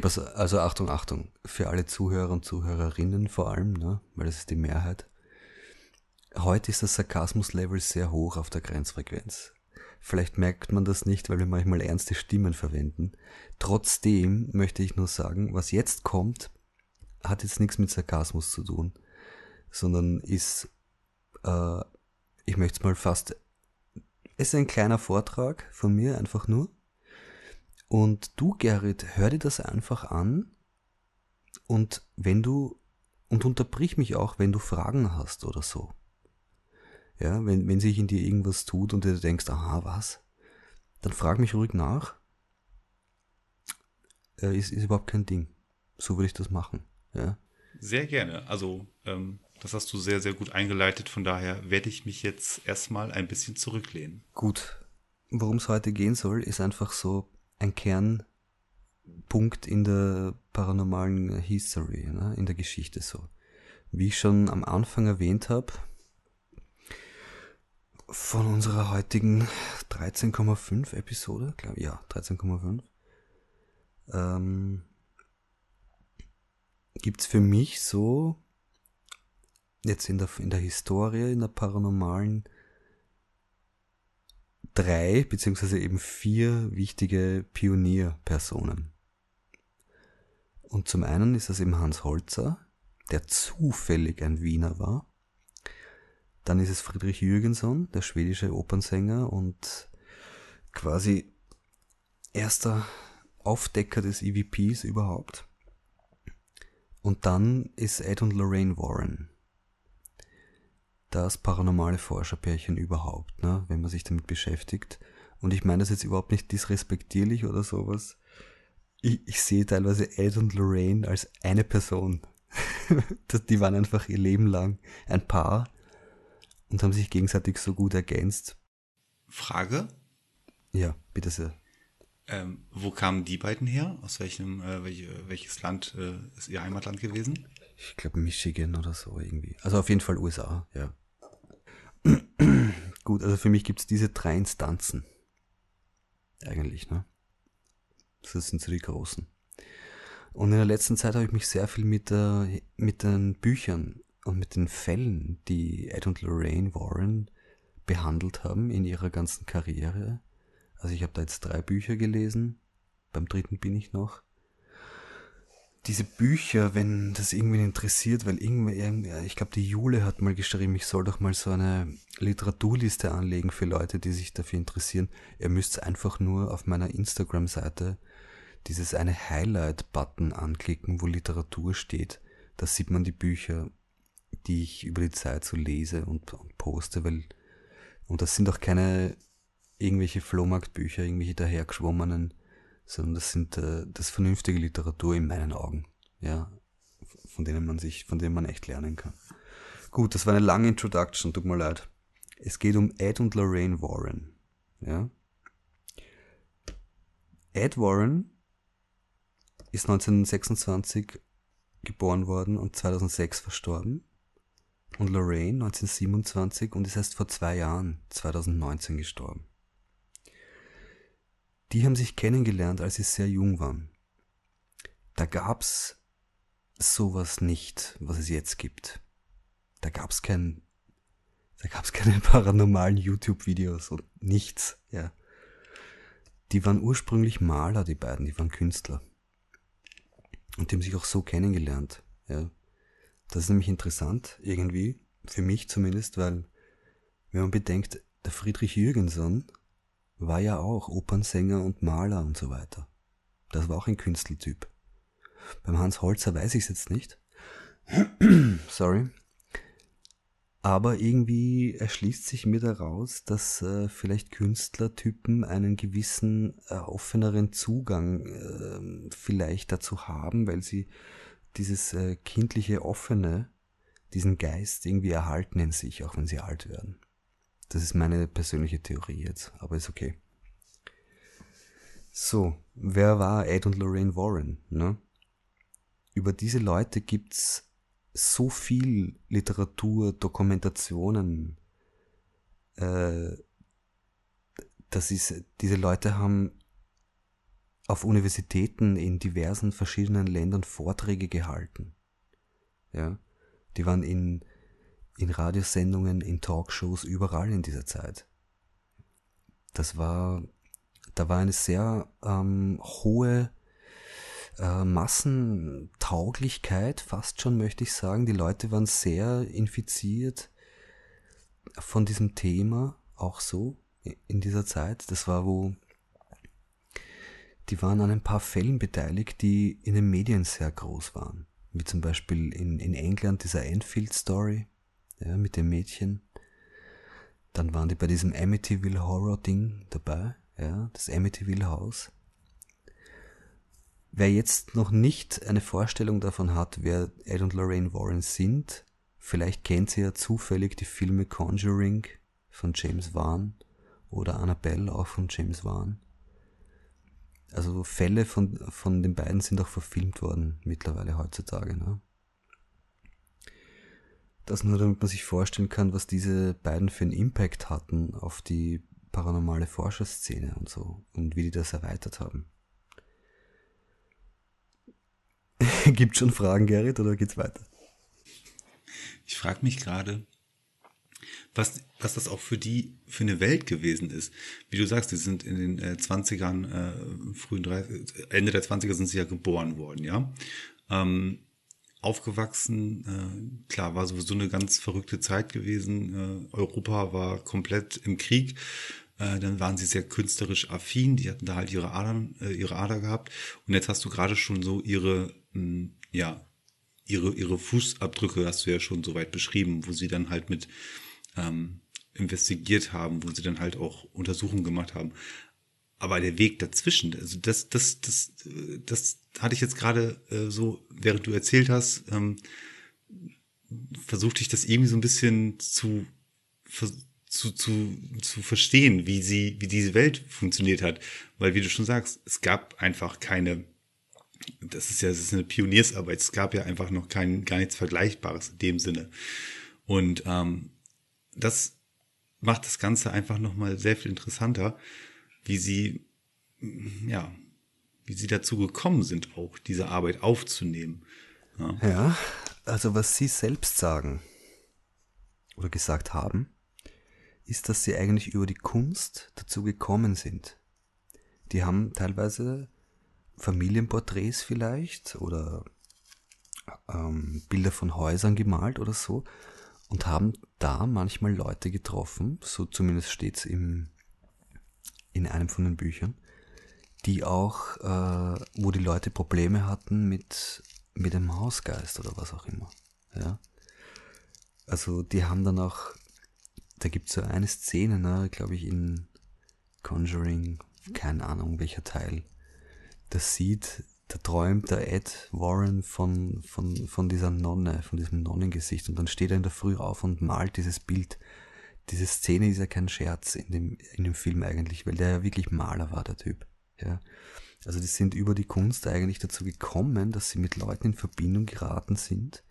Okay, pass, also Achtung, Achtung. Für alle Zuhörer und Zuhörerinnen vor allem, ne? weil das ist die Mehrheit. Heute ist das Sarkasmus-Level sehr hoch auf der Grenzfrequenz. Vielleicht merkt man das nicht, weil wir manchmal ernste Stimmen verwenden. Trotzdem möchte ich nur sagen, was jetzt kommt, hat jetzt nichts mit Sarkasmus zu tun, sondern ist, äh, ich möchte es mal fast, es ist ein kleiner Vortrag von mir, einfach nur. Und du, Gerrit, hör dir das einfach an und wenn du, und unterbrich mich auch, wenn du Fragen hast oder so. Ja, wenn, wenn sich in dir irgendwas tut und du denkst, aha, was? Dann frag mich ruhig nach. Äh, ist, ist überhaupt kein Ding. So würde ich das machen. Ja. Sehr gerne. Also, ähm, das hast du sehr, sehr gut eingeleitet. Von daher werde ich mich jetzt erstmal ein bisschen zurücklehnen. Gut. Worum es heute gehen soll, ist einfach so ein Kernpunkt in der paranormalen History, ne? in der Geschichte so. Wie ich schon am Anfang erwähnt habe, von unserer heutigen 13,5 Episode, glaube ja, 13,5, ähm, gibt es für mich so, jetzt in der, in der Historie, in der paranormalen, drei beziehungsweise eben vier wichtige Pionierpersonen. Und zum einen ist das eben Hans Holzer, der zufällig ein Wiener war. Dann ist es Friedrich Jürgenson, der schwedische Opernsänger und quasi erster Aufdecker des EVPs überhaupt. Und dann ist Ed und Lorraine Warren. Das paranormale Forscherpärchen überhaupt, ne, wenn man sich damit beschäftigt. Und ich meine das jetzt überhaupt nicht disrespektierlich oder sowas. Ich, ich sehe teilweise Ed und Lorraine als eine Person. die waren einfach ihr Leben lang ein Paar und haben sich gegenseitig so gut ergänzt. Frage? Ja, bitte sehr. Ähm, wo kamen die beiden her? Aus welchem, äh, welch, welches Land äh, ist ihr Heimatland gewesen? Ich glaube Michigan oder so irgendwie. Also auf jeden Fall USA, ja. Gut, also für mich gibt es diese drei Instanzen. Eigentlich, ne? Das sind so die großen. Und in der letzten Zeit habe ich mich sehr viel mit, äh, mit den Büchern und mit den Fällen, die Ed und Lorraine Warren behandelt haben in ihrer ganzen Karriere, also ich habe da jetzt drei Bücher gelesen, beim dritten bin ich noch. Diese Bücher, wenn das irgendwen interessiert, weil irgendwie, ich glaube, die Jule hat mal geschrieben, ich soll doch mal so eine Literaturliste anlegen für Leute, die sich dafür interessieren. Ihr müsst einfach nur auf meiner Instagram-Seite dieses eine Highlight-Button anklicken, wo Literatur steht. Da sieht man die Bücher, die ich über die Zeit so lese und, und poste, weil, und das sind auch keine irgendwelche Flohmarktbücher, irgendwelche dahergeschwommenen, sondern das sind äh, das vernünftige Literatur in meinen Augen, ja, von denen man sich, von denen man echt lernen kann. Gut, das war eine lange Introduction, tut mir leid. Es geht um Ed und Lorraine Warren, ja. Ed Warren ist 1926 geboren worden und 2006 verstorben. Und Lorraine 1927 und ist erst vor zwei Jahren, 2019, gestorben die haben sich kennengelernt, als sie sehr jung waren. Da gab's sowas nicht, was es jetzt gibt. Da gab's kein, da gab's keine paranormalen YouTube-Videos und nichts, ja. Die waren ursprünglich Maler, die beiden, die waren Künstler. Und die haben sich auch so kennengelernt, ja. Das ist nämlich interessant, irgendwie, für mich zumindest, weil, wenn man bedenkt, der Friedrich Jürgenson war ja auch Opernsänger und Maler und so weiter. Das war auch ein Künstlertyp. Beim Hans Holzer weiß ich es jetzt nicht. Sorry. Aber irgendwie erschließt sich mir daraus, dass äh, vielleicht Künstlertypen einen gewissen äh, offeneren Zugang äh, vielleicht dazu haben, weil sie dieses äh, kindliche Offene, diesen Geist irgendwie erhalten in sich, auch wenn sie alt werden. Das ist meine persönliche Theorie jetzt, aber ist okay. So, wer war Ed und Lorraine Warren? Ne? Über diese Leute gibt's so viel Literatur, Dokumentationen. Äh, das ist, diese Leute haben auf Universitäten in diversen verschiedenen Ländern Vorträge gehalten. Ja, die waren in, in Radiosendungen, in Talkshows, überall in dieser Zeit. Das war, da war eine sehr ähm, hohe äh, Massentauglichkeit, fast schon möchte ich sagen. Die Leute waren sehr infiziert von diesem Thema, auch so in dieser Zeit. Das war, wo die waren an ein paar Fällen beteiligt, die in den Medien sehr groß waren. Wie zum Beispiel in, in England dieser Enfield Story ja, mit dem Mädchen. Dann waren die bei diesem Amityville Horror Ding dabei, ja, das Amityville Haus. Wer jetzt noch nicht eine Vorstellung davon hat, wer Ed und Lorraine Warren sind, vielleicht kennt sie ja zufällig die Filme Conjuring von James Wan oder Annabelle auch von James Wan. Also Fälle von, von den beiden sind auch verfilmt worden mittlerweile heutzutage. Ne? Das nur, damit man sich vorstellen kann, was diese beiden für einen Impact hatten auf die paranormale Forscherszene und so und wie die das erweitert haben. Gibt schon Fragen, Gerrit, oder geht's weiter? Ich frage mich gerade, was, was das auch für die, für eine Welt gewesen ist. Wie du sagst, die sind in den äh, 20ern, äh, frühen 30, Ende der 20er sind sie ja geboren worden, ja. Ähm, aufgewachsen, äh, klar, war sowieso eine ganz verrückte Zeit gewesen. Äh, Europa war komplett im Krieg. Äh, dann waren sie sehr künstlerisch affin, die hatten da halt ihre Adern, äh, ihre Ader gehabt. Und jetzt hast du gerade schon so ihre, mh, hm, ja, ihre, ihre Fußabdrücke hast du ja schon so weit beschrieben, wo sie dann halt mit ähm, investigiert haben, wo sie dann halt auch Untersuchungen gemacht haben. Aber der Weg dazwischen, also das, das, das, das hatte ich jetzt gerade äh, so, während du erzählt hast, ähm, versuchte ich das irgendwie so ein bisschen zu, zu, zu, zu verstehen, wie sie, wie diese Welt funktioniert hat. Weil, wie du schon sagst, es gab einfach keine, das ist ja, das ist eine Pioniersarbeit, es gab ja einfach noch kein, gar nichts Vergleichbares in dem Sinne. Und ähm, das macht das Ganze einfach nochmal sehr viel interessanter, wie sie, ja, wie sie dazu gekommen sind, auch diese Arbeit aufzunehmen. Ja, ja also was sie selbst sagen oder gesagt haben, ist, dass sie eigentlich über die Kunst dazu gekommen sind. Die haben teilweise Familienporträts vielleicht oder ähm, Bilder von Häusern gemalt oder so und haben da manchmal Leute getroffen, so zumindest steht's im, in einem von den Büchern, die auch, äh, wo die Leute Probleme hatten mit, mit dem Hausgeist oder was auch immer. Ja? Also die haben dann auch, da gibt's so eine Szene, ne, glaube ich, in Conjuring, keine Ahnung welcher Teil, das sieht da träumt der Ed Warren von, von, von dieser Nonne, von diesem Nonnengesicht und dann steht er in der Früh auf und malt dieses Bild. Diese Szene ist ja kein Scherz in dem, in dem Film eigentlich, weil der ja wirklich Maler war, der Typ. Ja. Also die sind über die Kunst eigentlich dazu gekommen, dass sie mit Leuten in Verbindung geraten sind,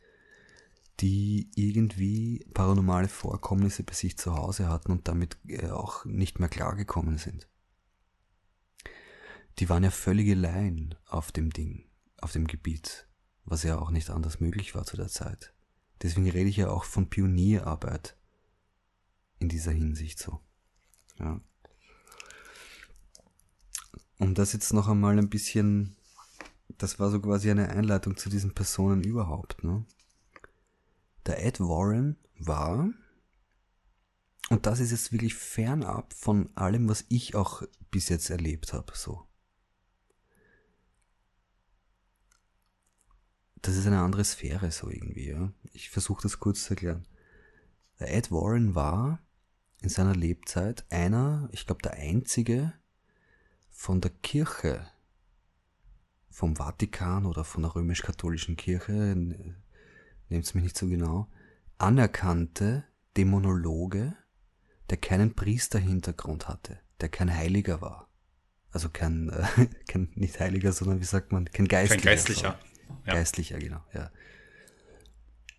die irgendwie paranormale Vorkommnisse bei sich zu Hause hatten und damit äh, auch nicht mehr klargekommen sind die waren ja völlige Laien auf dem Ding, auf dem Gebiet, was ja auch nicht anders möglich war zu der Zeit. Deswegen rede ich ja auch von Pionierarbeit in dieser Hinsicht so. Ja. Um das jetzt noch einmal ein bisschen, das war so quasi eine Einleitung zu diesen Personen überhaupt. Ne? Der Ed Warren war, und das ist jetzt wirklich fernab von allem, was ich auch bis jetzt erlebt habe, so. das ist eine andere Sphäre so irgendwie. Ja. Ich versuche das kurz zu erklären. Der Ed Warren war in seiner Lebzeit einer, ich glaube der einzige von der Kirche, vom Vatikan oder von der römisch-katholischen Kirche, nehmt es mich nicht so genau, anerkannte Dämonologe, der keinen Priesterhintergrund hatte, der kein Heiliger war. Also kein, äh, kein nicht Heiliger, sondern wie sagt man, kein Geistlicher. Kein Geistlicher. Ja. Geistlicher, genau, ja.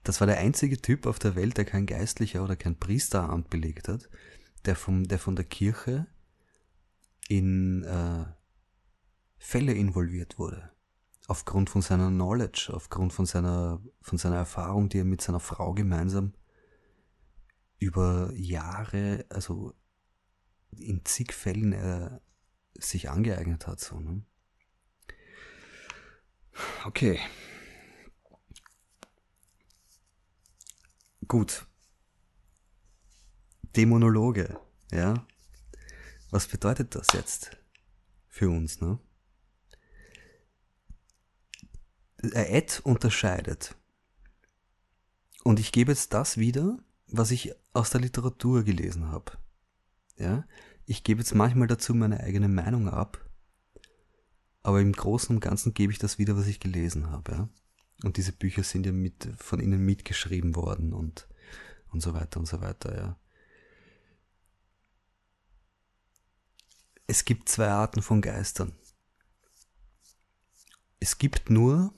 Das war der einzige Typ auf der Welt, der kein Geistlicher oder kein Priesteramt belegt hat, der, vom, der von der Kirche in, äh, Fälle involviert wurde. Aufgrund von seiner Knowledge, aufgrund von seiner, von seiner Erfahrung, die er mit seiner Frau gemeinsam über Jahre, also in zig Fällen äh, sich angeeignet hat. So, ne? Okay. Gut. Dämonologe, ja. Was bedeutet das jetzt für uns, ne? Ed unterscheidet. Und ich gebe jetzt das wieder, was ich aus der Literatur gelesen habe. Ja? Ich gebe jetzt manchmal dazu meine eigene Meinung ab, aber im Großen und Ganzen gebe ich das wieder, was ich gelesen habe. Ja? Und diese Bücher sind ja mit, von ihnen mitgeschrieben worden und, und so weiter und so weiter. Ja? Es gibt zwei Arten von Geistern. Es gibt nur,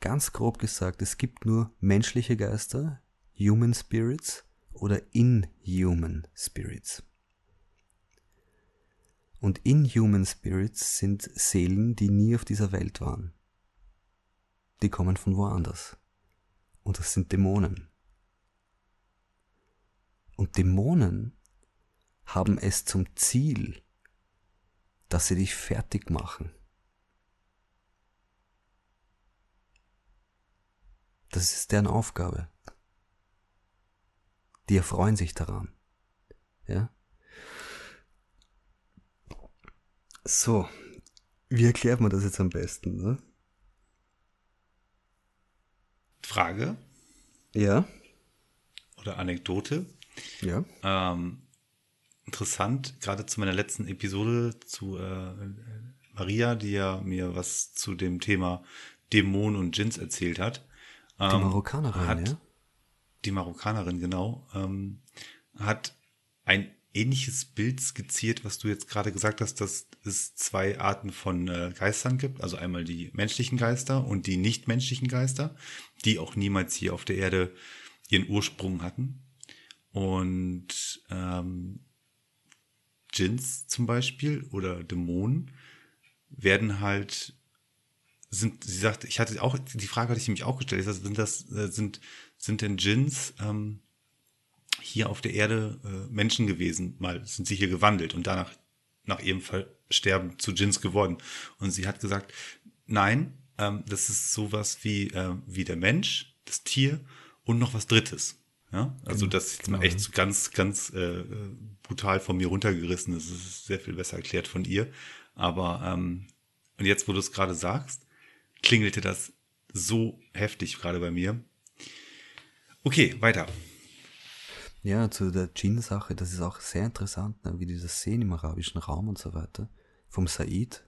ganz grob gesagt, es gibt nur menschliche Geister, Human Spirits oder Inhuman Spirits. Und Inhuman Spirits sind Seelen, die nie auf dieser Welt waren. Die kommen von woanders. Und das sind Dämonen. Und Dämonen haben es zum Ziel, dass sie dich fertig machen. Das ist deren Aufgabe die erfreuen sich daran. Ja? So, wie erklärt man das jetzt am besten? Ne? Frage? Ja. Oder Anekdote? Ja. Ähm, interessant, gerade zu meiner letzten Episode zu äh, Maria, die ja mir was zu dem Thema Dämonen und Djinns erzählt hat. Ähm, die Marokkanerin, hat, ja? die Marokkanerin, genau, ähm, hat ein ähnliches Bild skizziert, was du jetzt gerade gesagt hast, dass es zwei Arten von äh, Geistern gibt. Also einmal die menschlichen Geister und die nichtmenschlichen Geister, die auch niemals hier auf der Erde ihren Ursprung hatten. Und ähm, Djinns zum Beispiel oder Dämonen werden halt sind, sie sagt, ich hatte auch, die Frage hatte ich nämlich auch gestellt, sind das, äh, sind sind denn Djinns ähm, hier auf der Erde äh, Menschen gewesen, mal sind sie hier gewandelt und danach nach ihrem Sterben zu Djinns geworden. Und sie hat gesagt, nein, ähm, das ist sowas wie, äh, wie der Mensch, das Tier und noch was Drittes. Ja, also genau, das ist genau. echt so ganz, ganz äh, brutal von mir runtergerissen. Das ist sehr viel besser erklärt von ihr. Aber ähm, und jetzt, wo du es gerade sagst, klingelte das so heftig gerade bei mir. Okay, weiter. Ja, zu der Djinn-Sache, das ist auch sehr interessant, ne, wie die das sehen im arabischen Raum und so weiter. Vom Said,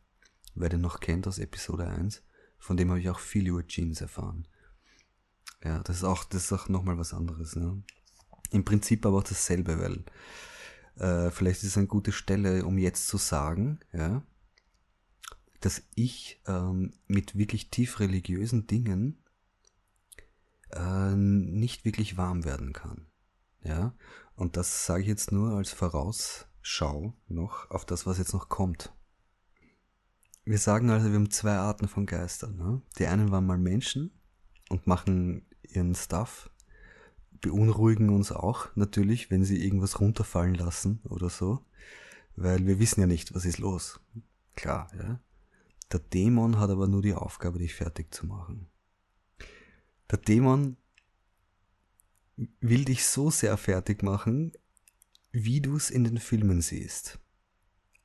wer den noch kennt aus Episode 1, von dem habe ich auch viel über Djinns erfahren. Ja, das ist auch, das ist auch nochmal was anderes. Ne? Im Prinzip aber auch dasselbe, weil äh, vielleicht ist es eine gute Stelle, um jetzt zu sagen, ja, dass ich ähm, mit wirklich tief religiösen Dingen äh, nicht wirklich warm werden kann. Ja, und das sage ich jetzt nur als Vorausschau noch auf das, was jetzt noch kommt. Wir sagen also, wir haben zwei Arten von Geistern. Ne? Die einen waren mal Menschen und machen ihren Stuff, beunruhigen uns auch natürlich, wenn sie irgendwas runterfallen lassen oder so, weil wir wissen ja nicht, was ist los. Klar, ja. Der Dämon hat aber nur die Aufgabe, dich fertig zu machen. Der Dämon will dich so sehr fertig machen, wie du es in den Filmen siehst.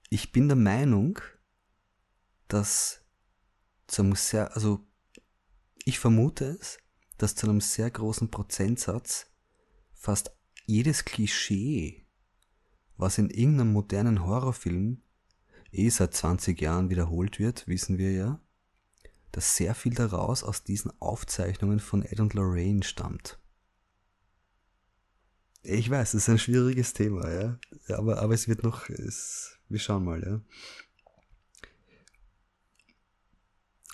Ich bin der Meinung, dass zum sehr, also ich vermute es, dass zu einem sehr großen Prozentsatz fast jedes Klischee, was in irgendeinem modernen Horrorfilm eh seit 20 Jahren wiederholt wird, wissen wir ja, dass sehr viel daraus aus diesen Aufzeichnungen von Ed und Lorraine stammt. Ich weiß, es ist ein schwieriges Thema, ja. Aber, aber es wird noch, es, wir schauen mal, ja.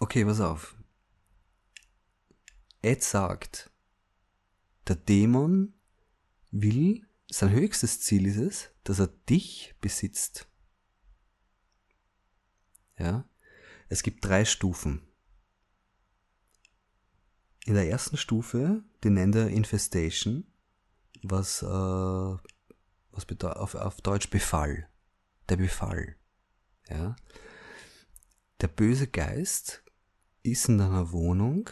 Okay, pass auf. Ed sagt, der Dämon will, sein höchstes Ziel ist es, dass er dich besitzt. Ja. Es gibt drei Stufen. In der ersten Stufe, die nennt er Infestation, was, äh, was bedeutet auf, auf Deutsch Befall. Der Befall. Ja. Der böse Geist ist in deiner Wohnung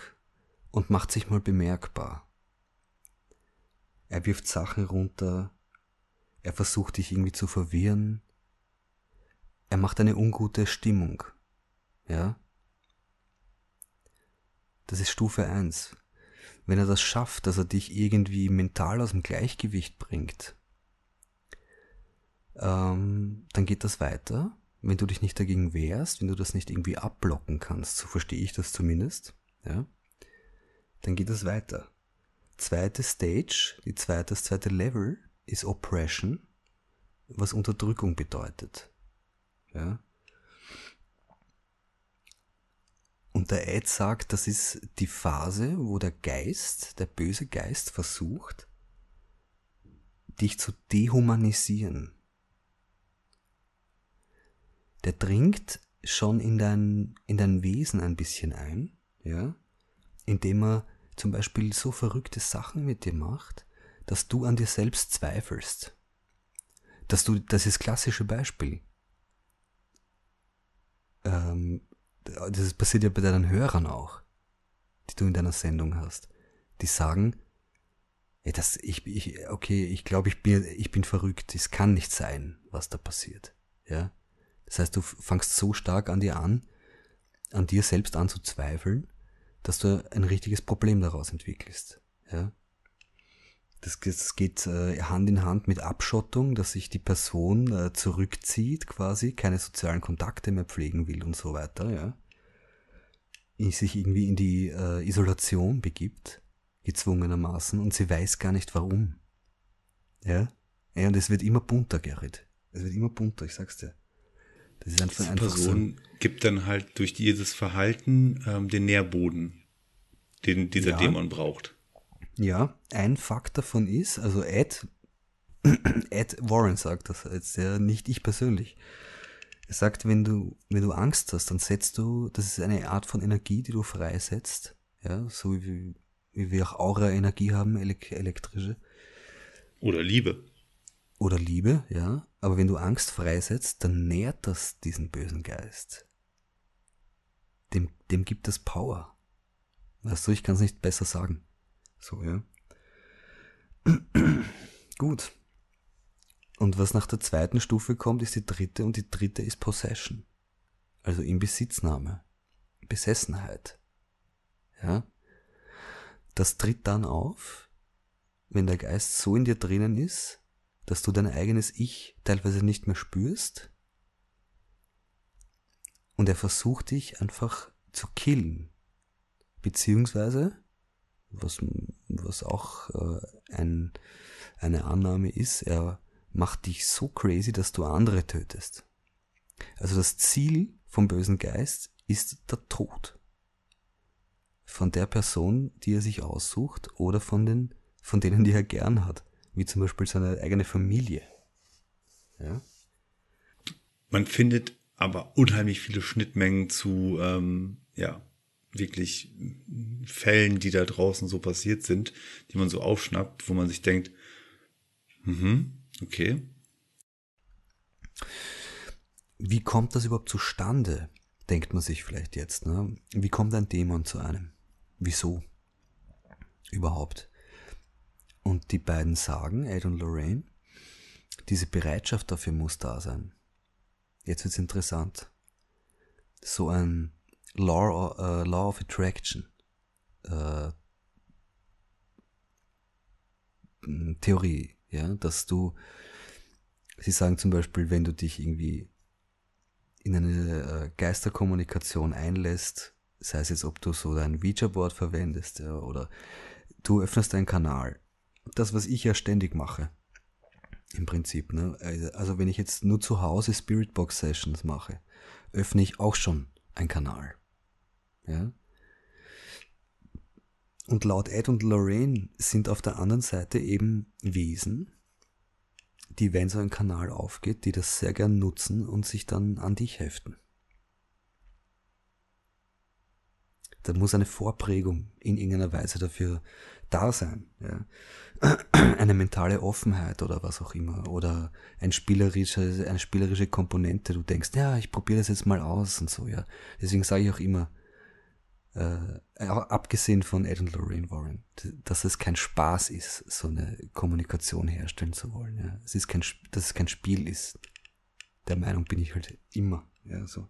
und macht sich mal bemerkbar. Er wirft Sachen runter, er versucht dich irgendwie zu verwirren, er macht eine ungute Stimmung. Ja? Das ist Stufe 1. Wenn er das schafft, dass er dich irgendwie mental aus dem Gleichgewicht bringt, ähm, dann geht das weiter. Wenn du dich nicht dagegen wehrst, wenn du das nicht irgendwie abblocken kannst, so verstehe ich das zumindest, ja, dann geht das weiter. Zweite Stage, die zweite, das zweite Level ist Oppression, was Unterdrückung bedeutet. Ja. Und der Ed sagt, das ist die Phase, wo der Geist, der böse Geist versucht, dich zu dehumanisieren. Der dringt schon in dein, in dein Wesen ein bisschen ein, ja, indem er zum Beispiel so verrückte Sachen mit dir macht, dass du an dir selbst zweifelst. Dass du, das ist das klassische Beispiel. Ähm, das passiert ja bei deinen Hörern auch, die du in deiner Sendung hast. Die sagen, ey, das, ich, ich, okay, ich glaube, ich bin, ich bin verrückt. Es kann nicht sein, was da passiert. Ja. Das heißt, du fangst so stark an dir an, an dir selbst an zu zweifeln, dass du ein richtiges Problem daraus entwickelst. Ja. Das, das geht äh, Hand in Hand mit Abschottung, dass sich die Person äh, zurückzieht, quasi, keine sozialen Kontakte mehr pflegen will und so weiter, ja. Sich irgendwie in die äh, Isolation begibt, gezwungenermaßen, und sie weiß gar nicht warum. Ja? ja und es wird immer bunter, Gerrit. Es wird immer bunter, ich sag's dir. Das ist einfach, Die Person so. gibt dann halt durch dieses Verhalten ähm, den Nährboden, den dieser ja. Dämon braucht. Ja, ein Fakt davon ist, also Ed, Ed Warren sagt das jetzt, ja, nicht ich persönlich. Er sagt, wenn du, wenn du Angst hast, dann setzt du, das ist eine Art von Energie, die du freisetzt, ja, so wie, wie wir auch Aura-Energie haben, elektrische. Oder Liebe. Oder Liebe, ja. Aber wenn du Angst freisetzt, dann nährt das diesen bösen Geist. Dem, dem gibt es Power. Weißt du, ich kann es nicht besser sagen. So, ja. Gut. Und was nach der zweiten Stufe kommt, ist die dritte und die dritte ist Possession. Also Inbesitznahme. Besessenheit. Ja. Das tritt dann auf, wenn der Geist so in dir drinnen ist, dass du dein eigenes Ich teilweise nicht mehr spürst und er versucht dich einfach zu killen. Beziehungsweise was, was auch äh, ein, eine Annahme ist, er macht dich so crazy, dass du andere tötest. Also das Ziel vom bösen Geist ist der Tod. Von der Person, die er sich aussucht, oder von den, von denen, die er gern hat. Wie zum Beispiel seine eigene Familie. Ja? Man findet aber unheimlich viele Schnittmengen zu, ähm, ja, wirklich Fällen, die da draußen so passiert sind, die man so aufschnappt, wo man sich denkt, mhm, okay. Wie kommt das überhaupt zustande? Denkt man sich vielleicht jetzt. Ne? Wie kommt ein Dämon zu einem? Wieso? Überhaupt. Und die beiden sagen, Ed und Lorraine, diese Bereitschaft dafür muss da sein. Jetzt wird's interessant. So ein Law, uh, Law of Attraction uh, Theorie, ja, dass du, sie sagen zum Beispiel, wenn du dich irgendwie in eine uh, Geisterkommunikation einlässt, sei es jetzt, ob du so dein Ouija-Board verwendest ja, oder du öffnest einen Kanal. Das, was ich ja ständig mache, im Prinzip. Ne? Also, also wenn ich jetzt nur zu Hause Spiritbox Sessions mache, öffne ich auch schon einen Kanal. Ja? Und laut Ed und Lorraine sind auf der anderen Seite eben Wesen, die, wenn so ein Kanal aufgeht, die das sehr gern nutzen und sich dann an dich heften. Da muss eine Vorprägung in irgendeiner Weise dafür da sein. Ja. Eine mentale Offenheit oder was auch immer. Oder ein spielerische, eine spielerische Komponente. Du denkst, ja, ich probiere das jetzt mal aus und so, ja. Deswegen sage ich auch immer, äh, abgesehen von Ed und Lorraine Warren, dass es kein Spaß ist, so eine Kommunikation herstellen zu wollen. Ja. Es ist kein, dass es kein Spiel ist. Der Meinung bin ich halt immer. Ja, so.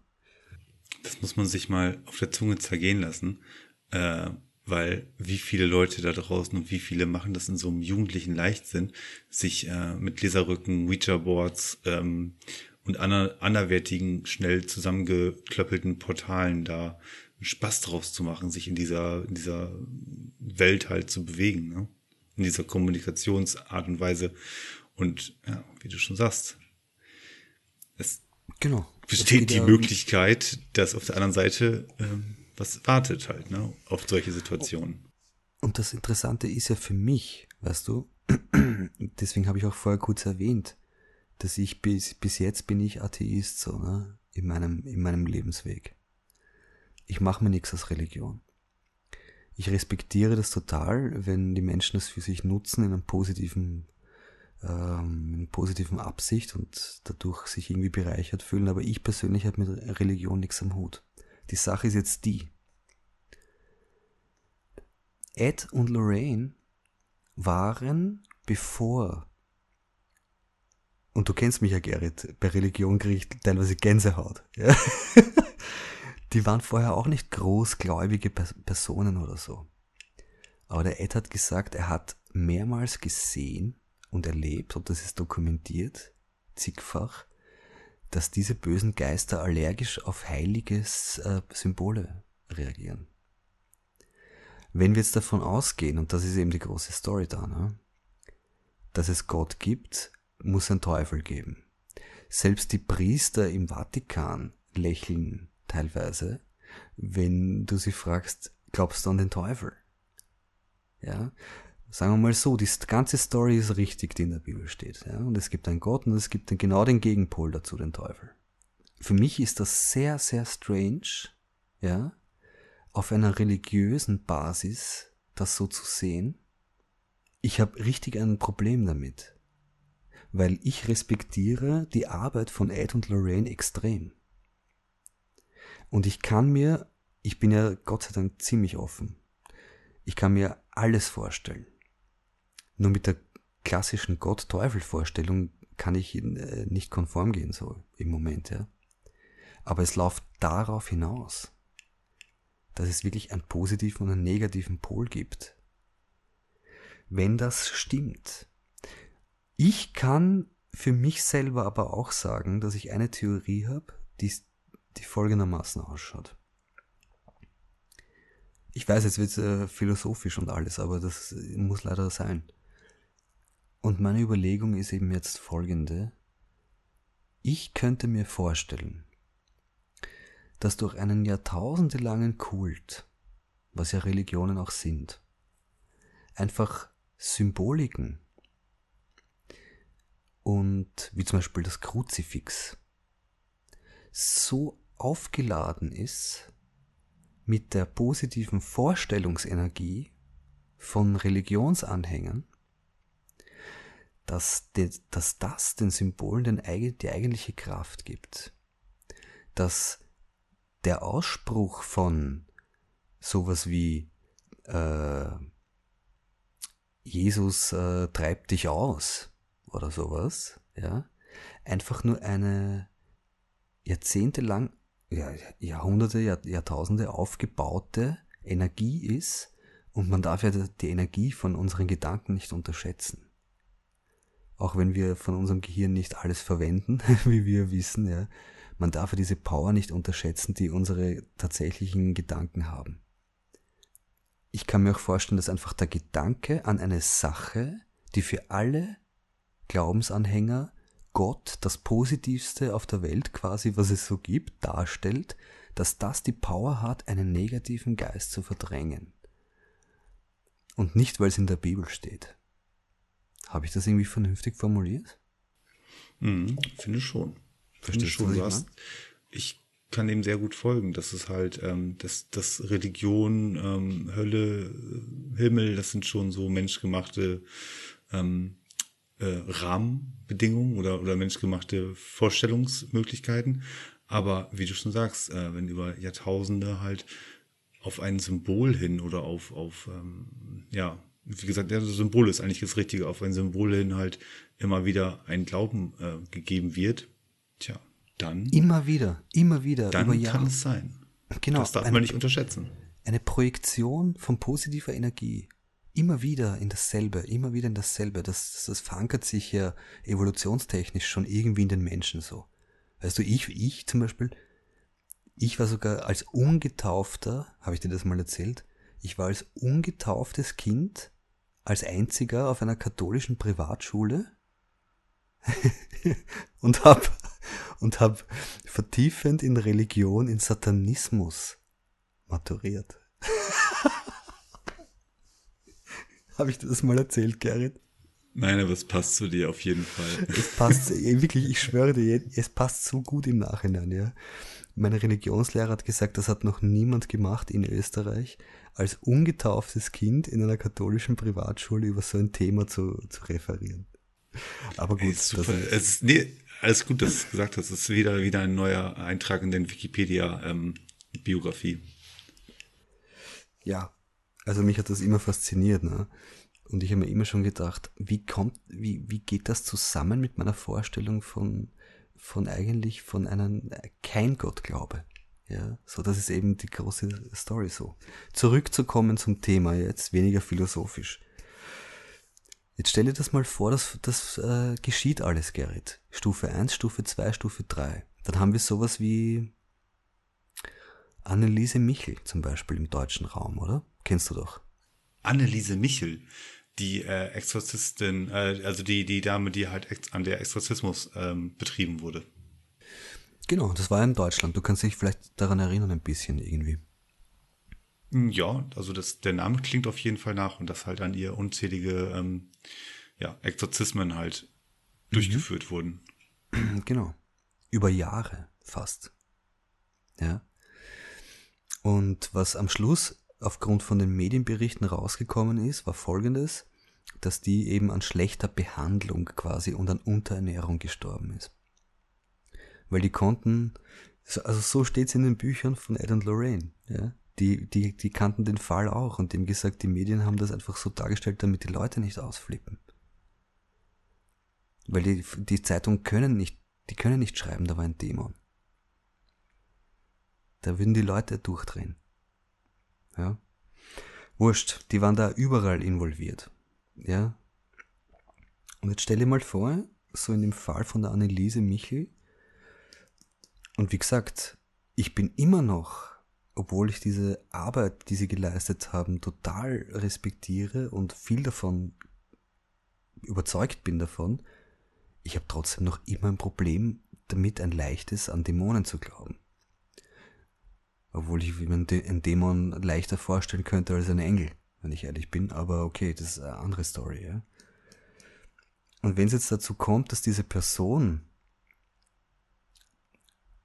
Das muss man sich mal auf der Zunge zergehen lassen, äh, weil wie viele Leute da draußen und wie viele machen das in so einem jugendlichen Leichtsinn, sich äh, mit Leserrücken, Ouija-Boards ähm, und ander, anderwertigen, schnell zusammengeklöppelten Portalen da Spaß draus zu machen, sich in dieser, in dieser Welt halt zu bewegen, ne? in dieser Kommunikationsart und Weise. Und ja, wie du schon sagst, es genau. besteht die Möglichkeit, dass auf der anderen Seite ähm, was wartet halt, ne, auf solche Situationen. Und das Interessante ist ja für mich, weißt du, deswegen habe ich auch vorher kurz erwähnt, dass ich bis, bis jetzt bin ich Atheist, so, ne, in meinem, in meinem Lebensweg. Ich mache mir nichts aus Religion. Ich respektiere das total, wenn die Menschen das für sich nutzen in einem positiven ähm, in positiven Absicht und dadurch sich irgendwie bereichert fühlen, aber ich persönlich habe mit Religion nichts am Hut. Die Sache ist jetzt die. Ed und Lorraine waren bevor, und du kennst mich ja, Gerrit, bei Religion kriege ich teilweise Gänsehaut. Ja? Die waren vorher auch nicht großgläubige Personen oder so. Aber der Ed hat gesagt, er hat mehrmals gesehen, und erlebt, und das ist dokumentiert, zigfach, dass diese bösen Geister allergisch auf heiliges äh, Symbole reagieren. Wenn wir jetzt davon ausgehen, und das ist eben die große Story da, ne, dass es Gott gibt, muss ein Teufel geben. Selbst die Priester im Vatikan lächeln teilweise, wenn du sie fragst, glaubst du an den Teufel? Ja, sagen wir mal so, die ganze Story ist richtig, die in der Bibel steht. Ja? Und es gibt einen Gott und es gibt genau den Gegenpol dazu, den Teufel. Für mich ist das sehr, sehr strange, ja, auf einer religiösen Basis das so zu sehen. Ich habe richtig ein Problem damit, weil ich respektiere die Arbeit von Ed und Lorraine extrem. Und ich kann mir, ich bin ja Gott sei Dank ziemlich offen, ich kann mir alles vorstellen. Nur mit der klassischen Gott-Teufel-Vorstellung kann ich äh, nicht konform gehen, so im Moment, ja. Aber es läuft darauf hinaus, dass es wirklich einen positiven und einen negativen Pol gibt. Wenn das stimmt. Ich kann für mich selber aber auch sagen, dass ich eine Theorie habe, die, die folgendermaßen ausschaut. Ich weiß, jetzt wird es äh, philosophisch und alles, aber das muss leider sein. Und meine Überlegung ist eben jetzt folgende. Ich könnte mir vorstellen, dass durch einen jahrtausendelangen Kult, was ja Religionen auch sind, einfach Symboliken und wie zum Beispiel das Kruzifix so aufgeladen ist mit der positiven Vorstellungsenergie von Religionsanhängern, dass, de, dass das den Symbolen den, die eigentliche Kraft gibt. Dass der Ausspruch von sowas wie äh, Jesus äh, treibt dich aus oder sowas, ja, einfach nur eine jahrzehntelang, ja, Jahrhunderte, Jahr, Jahrtausende aufgebaute Energie ist und man darf ja die Energie von unseren Gedanken nicht unterschätzen auch wenn wir von unserem Gehirn nicht alles verwenden, wie wir wissen, ja, man darf ja diese Power nicht unterschätzen, die unsere tatsächlichen Gedanken haben. Ich kann mir auch vorstellen, dass einfach der Gedanke an eine Sache, die für alle Glaubensanhänger Gott das Positivste auf der Welt quasi, was es so gibt, darstellt, dass das die Power hat, einen negativen Geist zu verdrängen. Und nicht, weil es in der Bibel steht. Habe ich das irgendwie vernünftig formuliert? Mhm, finde schon. Verstehst du, du hast, ich kann dem sehr gut folgen. Das ist halt, ähm, dass das Religion, ähm, Hölle, Himmel, das sind schon so menschgemachte ähm, äh, Rahmenbedingungen oder, oder menschgemachte Vorstellungsmöglichkeiten. Aber wie du schon sagst, äh, wenn über Jahrtausende halt auf ein Symbol hin oder auf, auf ähm, ja, wie gesagt, der Symbol ist eigentlich das Richtige, auf ein Symbol hin halt immer wieder ein Glauben äh, gegeben wird, tja, dann. Immer wieder, immer wieder. Dann über kann es sein. Genau. Das darf eine, man nicht unterschätzen. Eine Projektion von positiver Energie. Immer wieder in dasselbe, immer wieder in dasselbe. Das, das verankert sich ja evolutionstechnisch schon irgendwie in den Menschen so. Weißt du, ich, ich zum Beispiel, ich war sogar als Ungetaufter, habe ich dir das mal erzählt, ich war als ungetauftes Kind als einziger auf einer katholischen Privatschule und habe und hab vertiefend in Religion, in Satanismus maturiert. habe ich dir das mal erzählt, Gerrit? Nein, aber es passt zu dir auf jeden Fall. Es passt, wirklich, ich schwöre dir, es passt so gut im Nachhinein, ja. Mein Religionslehrer hat gesagt, das hat noch niemand gemacht in Österreich, als ungetauftes Kind in einer katholischen Privatschule über so ein Thema zu, zu referieren. Aber gut. Ey, super. Es ist, nee, alles gut, dass du gesagt hast. Es ist wieder, wieder ein neuer Eintrag in den Wikipedia-Biografie. Ähm, ja, also mich hat das immer fasziniert. Ne? Und ich habe mir immer schon gedacht, wie kommt, wie, wie geht das zusammen mit meiner Vorstellung von, von eigentlich von einem kein Gottglaube? Ja, so das ist eben die große Story so. Zurückzukommen zum Thema jetzt, weniger philosophisch. Jetzt stell dir das mal vor, dass das äh, geschieht alles, Gerrit. Stufe 1, Stufe 2, Stufe 3. Dann haben wir sowas wie Anneliese Michel zum Beispiel im deutschen Raum, oder? Kennst du doch. Anneliese Michel die äh, Exorzistin, äh, also die, die Dame, die halt an der Exorzismus ähm, betrieben wurde. Genau, das war in Deutschland. Du kannst dich vielleicht daran erinnern ein bisschen irgendwie. Hm, ja, also das, der Name klingt auf jeden Fall nach und dass halt an ihr unzählige ähm, ja, Exorzismen halt mhm. durchgeführt wurden. Genau. Über Jahre fast. Ja. Und was am Schluss aufgrund von den Medienberichten rausgekommen ist, war folgendes dass die eben an schlechter Behandlung quasi und an Unterernährung gestorben ist. Weil die konnten, also so steht's in den Büchern von Ed und Lorraine, ja. Die, die, die kannten den Fall auch und dem gesagt, die Medien haben das einfach so dargestellt, damit die Leute nicht ausflippen. Weil die, die Zeitungen können nicht, die können nicht schreiben, da war ein Dämon. Da würden die Leute durchdrehen. Ja. Wurscht, die waren da überall involviert. Ja. Und jetzt stell dir mal vor, so in dem Fall von der Anneliese Michel, und wie gesagt, ich bin immer noch, obwohl ich diese Arbeit, die sie geleistet haben, total respektiere und viel davon überzeugt bin davon, ich habe trotzdem noch immer ein Problem damit, ein leichtes an Dämonen zu glauben. Obwohl ich mir einen Dämon leichter vorstellen könnte als einen Engel wenn ich ehrlich bin, aber okay, das ist eine andere Story, ja. Und wenn es jetzt dazu kommt, dass diese Person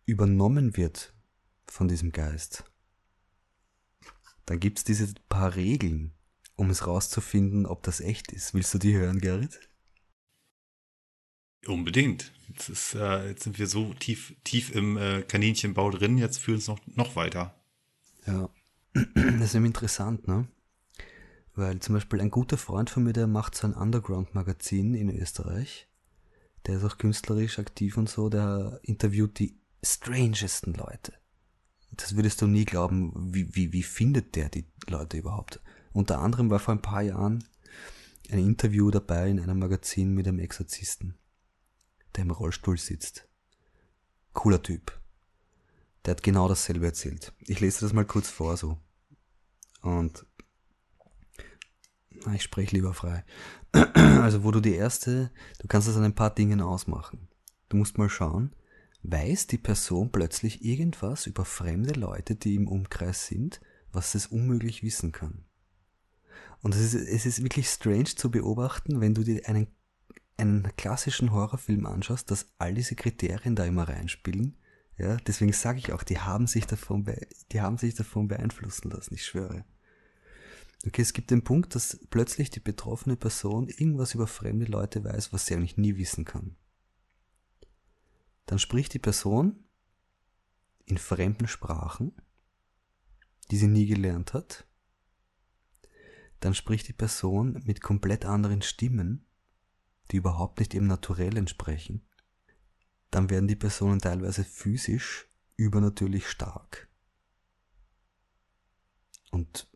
übernommen wird von diesem Geist, dann gibt es diese paar Regeln, um es rauszufinden, ob das echt ist. Willst du die hören, Gerrit? Unbedingt. Jetzt, ist, äh, jetzt sind wir so tief, tief im äh, Kaninchenbau drin, jetzt führen es noch, noch weiter. Ja, das ist eben interessant, ne? Weil zum Beispiel ein guter Freund von mir, der macht so ein Underground-Magazin in Österreich. Der ist auch künstlerisch aktiv und so, der interviewt die strangesten Leute. Das würdest du nie glauben, wie, wie, wie findet der die Leute überhaupt? Unter anderem war vor ein paar Jahren ein Interview dabei in einem Magazin mit einem Exorzisten, der im Rollstuhl sitzt. Cooler Typ. Der hat genau dasselbe erzählt. Ich lese das mal kurz vor so. Und ich spreche lieber frei. Also wo du die erste, du kannst es an ein paar Dingen ausmachen. Du musst mal schauen, weiß die Person plötzlich irgendwas über fremde Leute, die im Umkreis sind, was es unmöglich wissen kann. Und es ist, es ist wirklich strange zu beobachten, wenn du dir einen, einen klassischen Horrorfilm anschaust, dass all diese Kriterien da immer reinspielen. Ja, deswegen sage ich auch, die haben sich davon, die haben sich davon beeinflussen lassen, ich schwöre. Okay, es gibt den Punkt, dass plötzlich die betroffene Person irgendwas über fremde Leute weiß, was sie eigentlich nie wissen kann. Dann spricht die Person in fremden Sprachen, die sie nie gelernt hat. Dann spricht die Person mit komplett anderen Stimmen, die überhaupt nicht ihrem Naturell entsprechen. Dann werden die Personen teilweise physisch übernatürlich stark und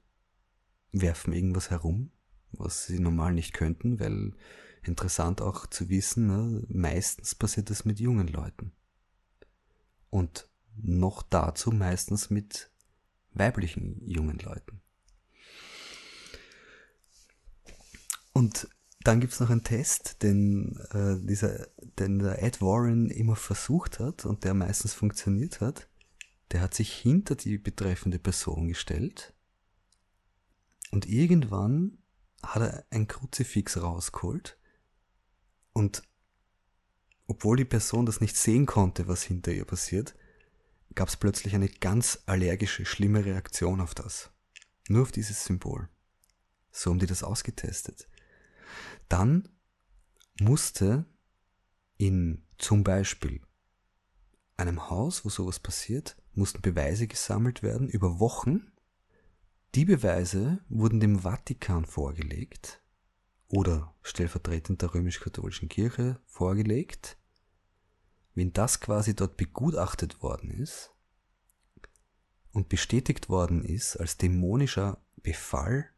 werfen irgendwas herum, was sie normal nicht könnten, weil interessant auch zu wissen, ne, meistens passiert das mit jungen Leuten. Und noch dazu meistens mit weiblichen jungen Leuten. Und dann gibt's noch einen Test, den, äh, dieser, den der Ed Warren immer versucht hat und der meistens funktioniert hat. Der hat sich hinter die betreffende Person gestellt und irgendwann hat er ein Kruzifix rausgeholt und obwohl die Person das nicht sehen konnte, was hinter ihr passiert, gab es plötzlich eine ganz allergische, schlimme Reaktion auf das. Nur auf dieses Symbol. So haben die das ausgetestet. Dann musste in zum Beispiel einem Haus, wo sowas passiert, mussten Beweise gesammelt werden über Wochen. Die Beweise wurden dem Vatikan vorgelegt oder stellvertretend der römisch-katholischen Kirche vorgelegt wenn das quasi dort begutachtet worden ist und bestätigt worden ist als dämonischer Befall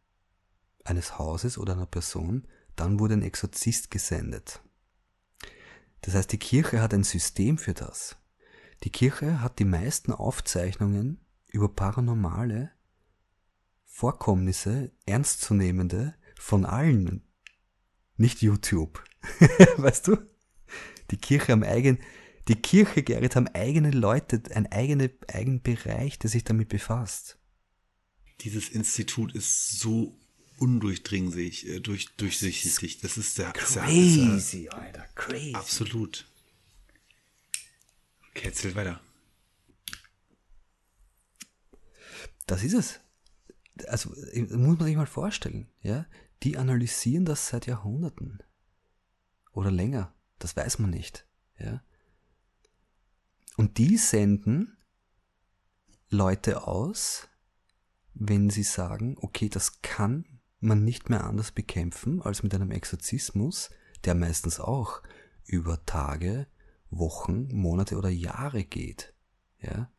eines Hauses oder einer Person, dann wurde ein Exorzist gesendet. Das heißt, die Kirche hat ein System für das. Die Kirche hat die meisten Aufzeichnungen über paranormale Vorkommnisse, ernstzunehmende, von allen. Nicht YouTube. weißt du? Die Kirche am eigenen, die Kirche, Gerrit, haben eigene Leute, ein eigene, eigenen Bereich, der sich damit befasst. Dieses Institut ist so undurchdringlich, äh, durch, durchsichtig. Das ist der crazy, der, Alter, crazy. Absolut. Okay, erzähl weiter. Das ist es. Also muss man sich mal vorstellen, ja? Die analysieren das seit Jahrhunderten oder länger. Das weiß man nicht, ja? Und die senden Leute aus, wenn sie sagen, okay, das kann man nicht mehr anders bekämpfen als mit einem Exorzismus, der meistens auch über Tage, Wochen, Monate oder Jahre geht. Ja?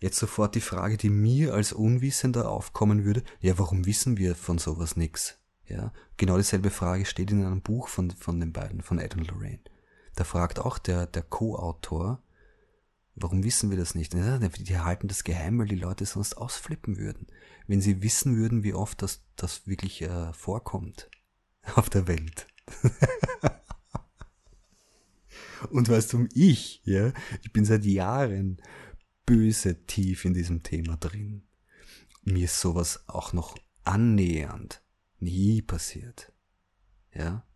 Jetzt sofort die Frage, die mir als Unwissender aufkommen würde, ja, warum wissen wir von sowas nichts? Ja, genau dieselbe Frage steht in einem Buch von, von den beiden, von Ed und Lorraine. Da fragt auch der, der Co-Autor, warum wissen wir das nicht? Die halten das geheim, weil die Leute sonst ausflippen würden. Wenn sie wissen würden, wie oft das, das wirklich äh, vorkommt auf der Welt. Und weißt du, ich, ja, ich bin seit Jahren böse tief in diesem Thema drin. Mir ist sowas auch noch annähernd nie passiert. Ja.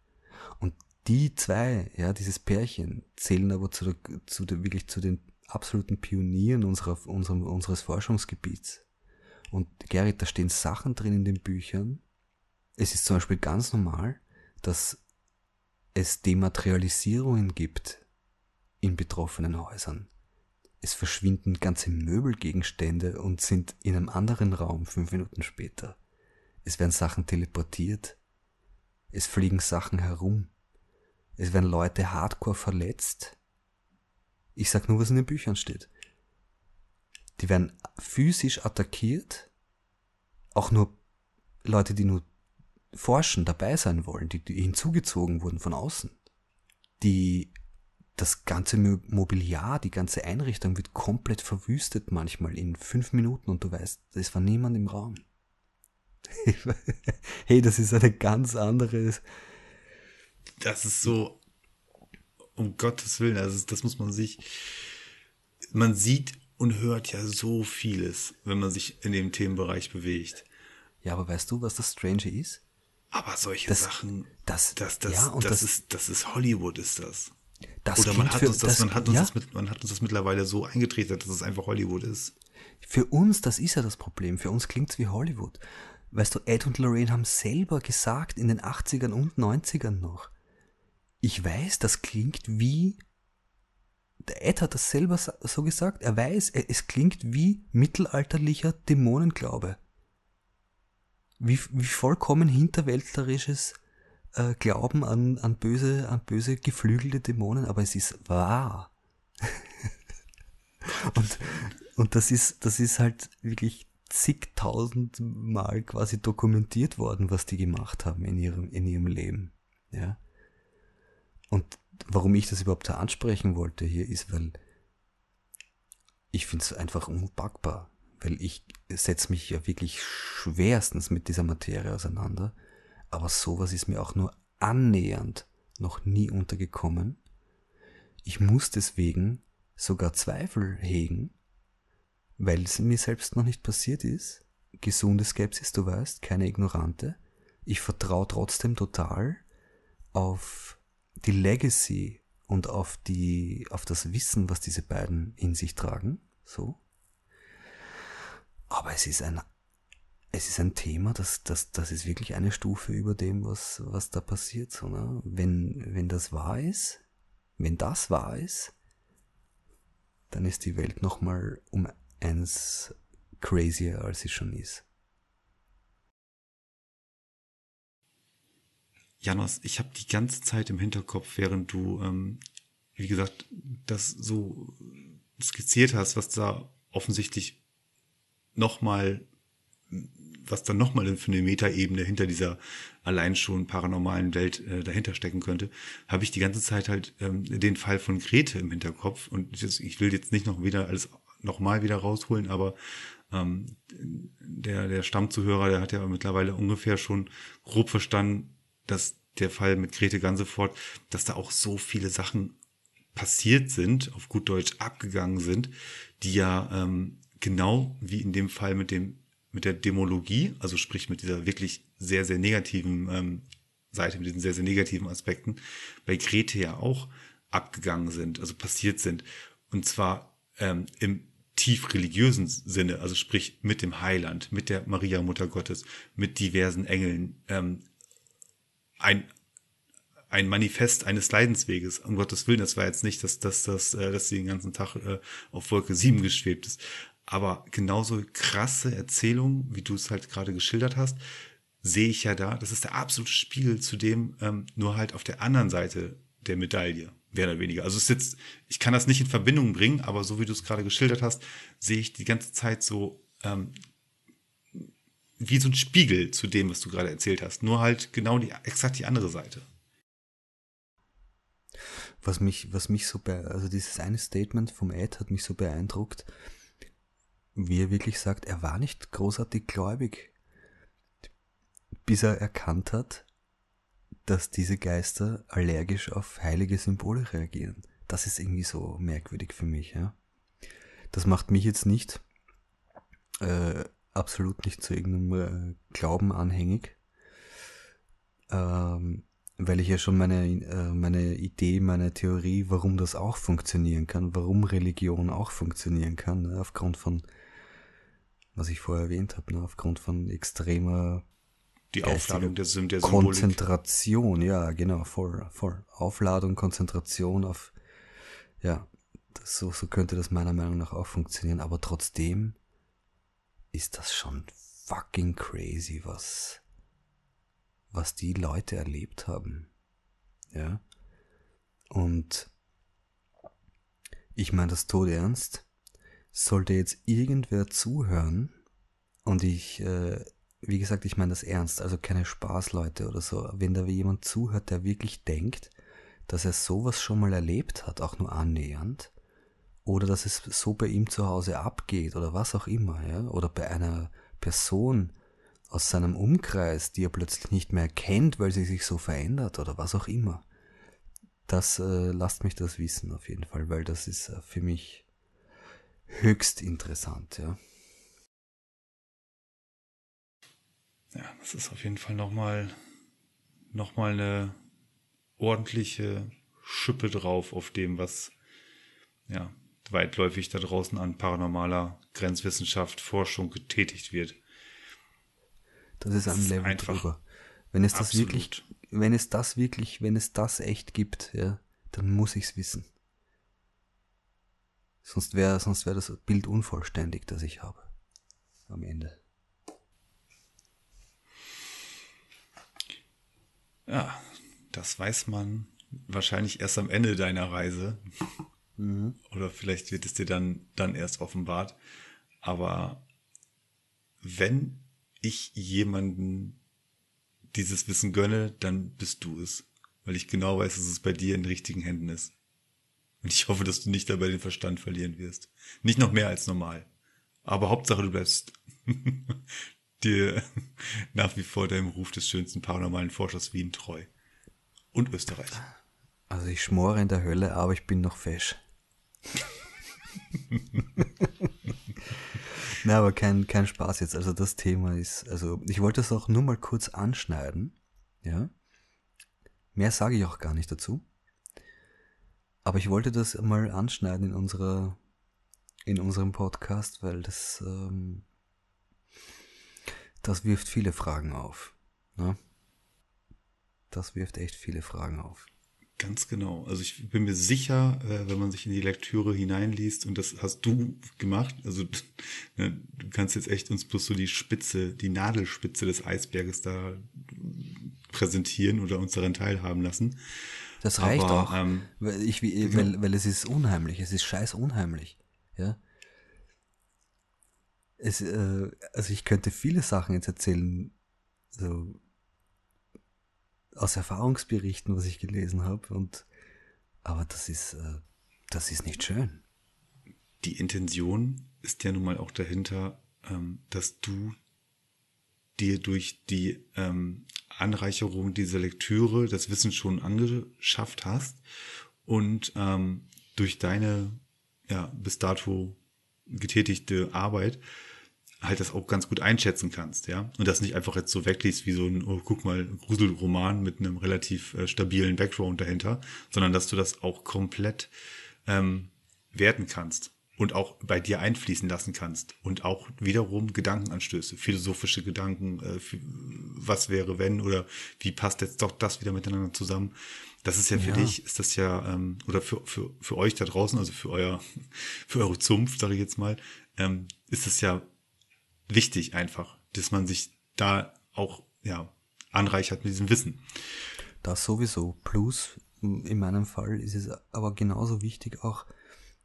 Und die zwei, ja, dieses Pärchen, zählen aber zu, der, zu der, wirklich zu den absoluten Pionieren unserer, unserem, unseres Forschungsgebiets. Und Gerrit, da stehen Sachen drin in den Büchern. Es ist zum Beispiel ganz normal, dass es Dematerialisierungen gibt in betroffenen Häusern. Es verschwinden ganze Möbelgegenstände und sind in einem anderen Raum fünf Minuten später. Es werden Sachen teleportiert. Es fliegen Sachen herum. Es werden Leute hardcore verletzt. Ich sag nur, was in den Büchern steht. Die werden physisch attackiert. Auch nur Leute, die nur forschen, dabei sein wollen, die, die hinzugezogen wurden von außen. Die, das ganze Mobiliar, die ganze Einrichtung wird komplett verwüstet manchmal in fünf Minuten und du weißt, es war niemand im Raum. hey, das ist eine ganz andere das ist so, um Gottes Willen, also das muss man sich, man sieht und hört ja so vieles, wenn man sich in dem Themenbereich bewegt. Ja, aber weißt du, was das Strange ist? Aber solche das, Sachen, das, das, das, ja, und das, das, ist, das ist Hollywood, ist das. Das Oder man klingt hat, für- uns das, das- man, hat uns ja. das mit, man hat uns das mittlerweile so eingetreten, dass es einfach Hollywood ist. Für uns, das ist ja das Problem, für uns klingt's wie Hollywood. Weißt du, Ed und Lorraine haben selber gesagt in den 80ern und 90ern noch. Ich weiß, das klingt wie. Der Ed hat das selber so gesagt. Er weiß, e- es klingt wie mittelalterlicher Dämonenglaube. Wie, wie vollkommen hinterwäldlerisches äh, Glauben an, an böse, an böse geflügelte Dämonen, aber es ist wahr. und, und das ist, das ist halt wirklich zigtausend Mal quasi dokumentiert worden, was die gemacht haben in ihrem, in ihrem Leben. Ja. Und warum ich das überhaupt ansprechen wollte hier ist, weil ich finde es einfach unpackbar. Weil ich setze mich ja wirklich schwerstens mit dieser Materie auseinander. Aber sowas ist mir auch nur annähernd noch nie untergekommen. Ich muss deswegen sogar Zweifel hegen, weil es mir selbst noch nicht passiert ist. Gesunde Skepsis, du weißt, keine ignorante. Ich vertraue trotzdem total auf die Legacy und auf die, auf das Wissen, was diese beiden in sich tragen. So. Aber es ist ein, es ist ein Thema, das, das, das ist wirklich eine Stufe über dem, was, was da passiert, so, ne? Wenn, wenn das wahr ist, wenn das wahr ist, dann ist die Welt nochmal um eins crazier, als sie schon ist. Janos, ich habe die ganze Zeit im Hinterkopf, während du, ähm, wie gesagt, das so skizziert hast, was da offensichtlich nochmal, was da nochmal für eine Metaebene hinter dieser allein schon paranormalen Welt äh, dahinter stecken könnte, habe ich die ganze Zeit halt ähm, den Fall von Grete im Hinterkopf. Und ich, ich will jetzt nicht noch wieder alles nochmal wieder rausholen, aber ähm, der, der Stammzuhörer, der hat ja mittlerweile ungefähr schon grob verstanden, dass der Fall mit Grete Gansefort, dass da auch so viele Sachen passiert sind, auf gut Deutsch abgegangen sind, die ja ähm, genau wie in dem Fall mit dem mit der Demologie, also sprich mit dieser wirklich sehr sehr negativen ähm, Seite, mit diesen sehr sehr negativen Aspekten, bei Grete ja auch abgegangen sind, also passiert sind, und zwar ähm, im tief religiösen Sinne, also sprich mit dem Heiland, mit der Maria Mutter Gottes, mit diversen Engeln, ähm, ein ein Manifest eines Leidensweges. Um Gottes Willen, das war jetzt nicht, dass, dass, dass, äh, dass sie den ganzen Tag äh, auf Wolke 7 geschwebt ist. Aber genauso krasse Erzählungen, wie du es halt gerade geschildert hast, sehe ich ja da. Das ist der absolute Spiegel zu dem, ähm, nur halt auf der anderen Seite der Medaille, mehr oder weniger. Also es ist jetzt, ich kann das nicht in Verbindung bringen, aber so wie du es gerade geschildert hast, sehe ich die ganze Zeit so ähm, wie so ein Spiegel zu dem, was du gerade erzählt hast. Nur halt genau die, exakt die andere Seite. Was mich, was mich so bei, also dieses eine Statement vom Ed hat mich so beeindruckt, wie er wirklich sagt, er war nicht großartig gläubig, bis er erkannt hat, dass diese Geister allergisch auf heilige Symbole reagieren. Das ist irgendwie so merkwürdig für mich, ja. Das macht mich jetzt nicht äh, absolut nicht zu irgendeinem äh, Glauben anhängig. Ähm, weil ich ja schon meine, äh, meine Idee, meine Theorie, warum das auch funktionieren kann, warum Religion auch funktionieren kann, ne, aufgrund von, was ich vorher erwähnt habe, ne, aufgrund von extremer Die Aufladung der, der Symbolik. Konzentration, ja, genau, voll, voll. Aufladung, Konzentration auf, ja, das, so, so könnte das meiner Meinung nach auch funktionieren, aber trotzdem ist das schon fucking crazy, was, was die Leute erlebt haben. Ja. Und ich meine das tot ernst. Sollte jetzt irgendwer zuhören und ich, äh, wie gesagt, ich meine das ernst, also keine Spaßleute oder so. Wenn da jemand zuhört, der wirklich denkt, dass er sowas schon mal erlebt hat, auch nur annähernd, oder dass es so bei ihm zu Hause abgeht oder was auch immer, ja, oder bei einer Person aus seinem Umkreis, die er plötzlich nicht mehr kennt, weil sie sich so verändert oder was auch immer. Das äh, lasst mich das wissen auf jeden Fall, weil das ist äh, für mich höchst interessant, ja. Ja, das ist auf jeden Fall nochmal noch mal eine ordentliche Schippe drauf auf dem, was ja weitläufig da draußen an paranormaler Grenzwissenschaft, Forschung getätigt wird. Das ist ein Level einfach drüber. Wenn es das absolut. wirklich, wenn es das wirklich, wenn es das echt gibt, ja, dann muss ich es wissen. Sonst wäre sonst wäre das Bild unvollständig, das ich habe. Am Ende. Ja, das weiß man wahrscheinlich erst am Ende deiner Reise. Mhm. Oder vielleicht wird es dir dann, dann erst offenbart. Aber wenn ich jemanden dieses Wissen gönne, dann bist du es. Weil ich genau weiß, dass es bei dir in richtigen Händen ist. Und ich hoffe, dass du nicht dabei den Verstand verlieren wirst. Nicht noch mehr als normal. Aber Hauptsache, du bleibst dir nach wie vor deinem Ruf des schönsten paranormalen Forschers Wien treu. Und Österreich. Also ich schmore in der Hölle, aber ich bin noch fesch. Na, aber kein, kein Spaß jetzt. Also das Thema ist, also ich wollte es auch nur mal kurz anschneiden. Ja. Mehr sage ich auch gar nicht dazu. Aber ich wollte das mal anschneiden in unserer, in unserem Podcast, weil das, ähm, das wirft viele Fragen auf. Ne? Das wirft echt viele Fragen auf. Ganz genau. Also ich bin mir sicher, äh, wenn man sich in die Lektüre hineinliest, und das hast du gemacht, also ne, du kannst jetzt echt uns bloß so die Spitze, die Nadelspitze des Eisberges da präsentieren oder uns daran teilhaben lassen. Das reicht Aber, auch, ähm, weil, ich, weil, weil es ist unheimlich, es ist scheiß unheimlich. Ja? Es, äh, also ich könnte viele Sachen jetzt erzählen, so aus Erfahrungsberichten, was ich gelesen habe, und aber das ist, äh, das ist nicht schön. Die Intention ist ja nun mal auch dahinter, ähm, dass du dir durch die ähm, Anreicherung dieser Lektüre das Wissen schon angeschafft hast und ähm, durch deine ja bis dato getätigte Arbeit halt das auch ganz gut einschätzen kannst, ja. Und das nicht einfach jetzt so wegliest wie so ein, oh, guck mal, Gruselroman mit einem relativ äh, stabilen Background dahinter, sondern dass du das auch komplett ähm, werten kannst und auch bei dir einfließen lassen kannst und auch wiederum Gedankenanstöße, philosophische Gedanken, äh, was wäre wenn oder wie passt jetzt doch das wieder miteinander zusammen. Das ist ja für ja. dich, ist das ja, ähm, oder für, für, für euch da draußen, also für euer, für eure Zunft, sage ich jetzt mal, ähm, ist es ja wichtig einfach, dass man sich da auch, ja, anreichert mit diesem Wissen. Das sowieso. Plus, in meinem Fall ist es aber genauso wichtig auch,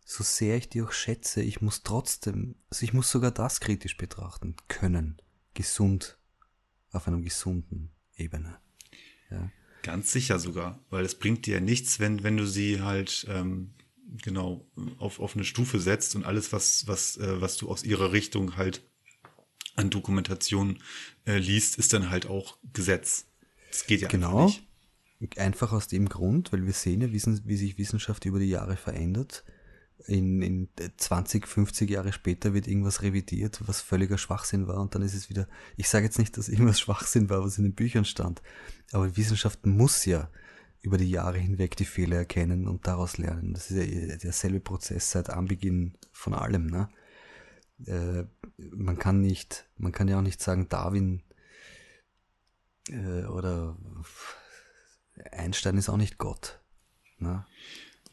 so sehr ich die auch schätze, ich muss trotzdem, also ich muss sogar das kritisch betrachten können. Gesund, auf einer gesunden Ebene. Ja. Ganz sicher sogar, weil es bringt dir ja nichts, wenn, wenn du sie halt ähm, genau auf, auf eine Stufe setzt und alles, was, was, äh, was du aus ihrer Richtung halt an Dokumentation äh, liest, ist dann halt auch Gesetz. Das geht ja genau. einfach nicht. Einfach aus dem Grund, weil wir sehen ja, wie sich Wissenschaft über die Jahre verändert in, in 20, 50 Jahre später wird irgendwas revidiert, was völliger Schwachsinn war und dann ist es wieder, ich sage jetzt nicht, dass irgendwas Schwachsinn war, was in den Büchern stand, aber Wissenschaft muss ja über die Jahre hinweg die Fehler erkennen und daraus lernen. Das ist ja derselbe Prozess seit Anbeginn von allem. Ne? Äh, man kann nicht, man kann ja auch nicht sagen, Darwin äh, oder Einstein ist auch nicht Gott. Ne?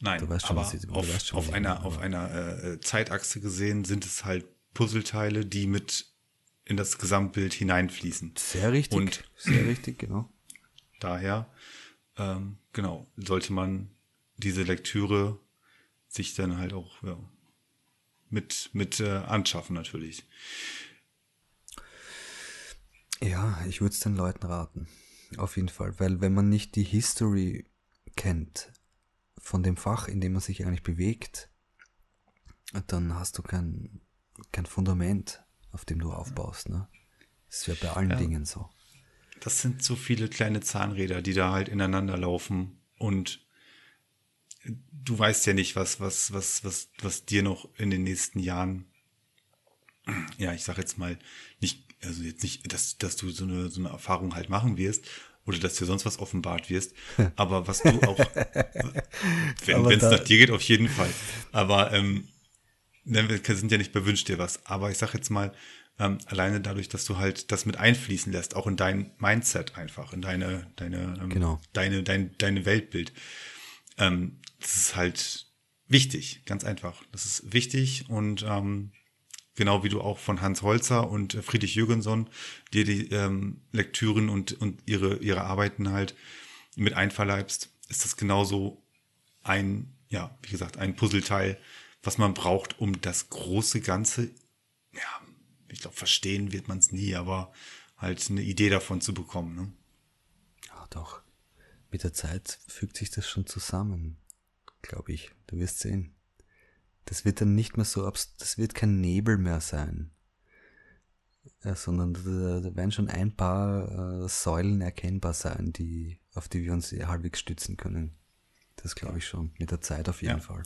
Nein, schon, aber ich, auf, schon, auf einer, auf einer äh, Zeitachse gesehen sind es halt Puzzleteile, die mit in das Gesamtbild hineinfließen. Sehr richtig. Und sehr richtig, genau. Daher, ähm, genau, sollte man diese Lektüre sich dann halt auch ja, mit, mit äh, anschaffen natürlich. Ja, ich würde es den Leuten raten. Auf jeden Fall. Weil wenn man nicht die History kennt, von dem Fach, in dem man sich eigentlich bewegt, dann hast du kein, kein Fundament, auf dem du aufbaust. Ne? Das ist ja bei allen ja. Dingen so. Das sind so viele kleine Zahnräder, die da halt ineinander laufen und du weißt ja nicht, was, was, was, was, was dir noch in den nächsten Jahren, ja, ich sag jetzt mal, nicht, also jetzt nicht, dass, dass du so eine, so eine Erfahrung halt machen wirst, oder dass dir sonst was offenbart wirst. Aber was du auch, wenn es nach dir geht, auf jeden Fall. Aber ähm, ne, wir sind ja nicht bei Wünsch dir was. Aber ich sag jetzt mal, ähm, alleine dadurch, dass du halt das mit einfließen lässt, auch in dein Mindset einfach, in deine, deine, ähm, Genau. deine, dein, deine Weltbild. Ähm, das ist halt wichtig, ganz einfach. Das ist wichtig und ähm, genau wie du auch von Hans Holzer und äh, Friedrich Jürgensson dir die ähm, Lektüren und, und ihre, ihre Arbeiten halt mit einverleibst, ist das genauso ein, ja, wie gesagt, ein Puzzleteil, was man braucht, um das große Ganze, ja, ich glaube, verstehen wird man es nie, aber halt eine Idee davon zu bekommen. Ne? Ja, doch. Mit der Zeit fügt sich das schon zusammen, glaube ich. Du wirst sehen. Das wird dann nicht mehr so, das wird kein Nebel mehr sein, ja, sondern da, da werden schon ein paar äh, Säulen erkennbar sein, die, auf die wir uns halbwegs stützen können. Das glaube ich schon. Mit der Zeit auf jeden Ja. Fall.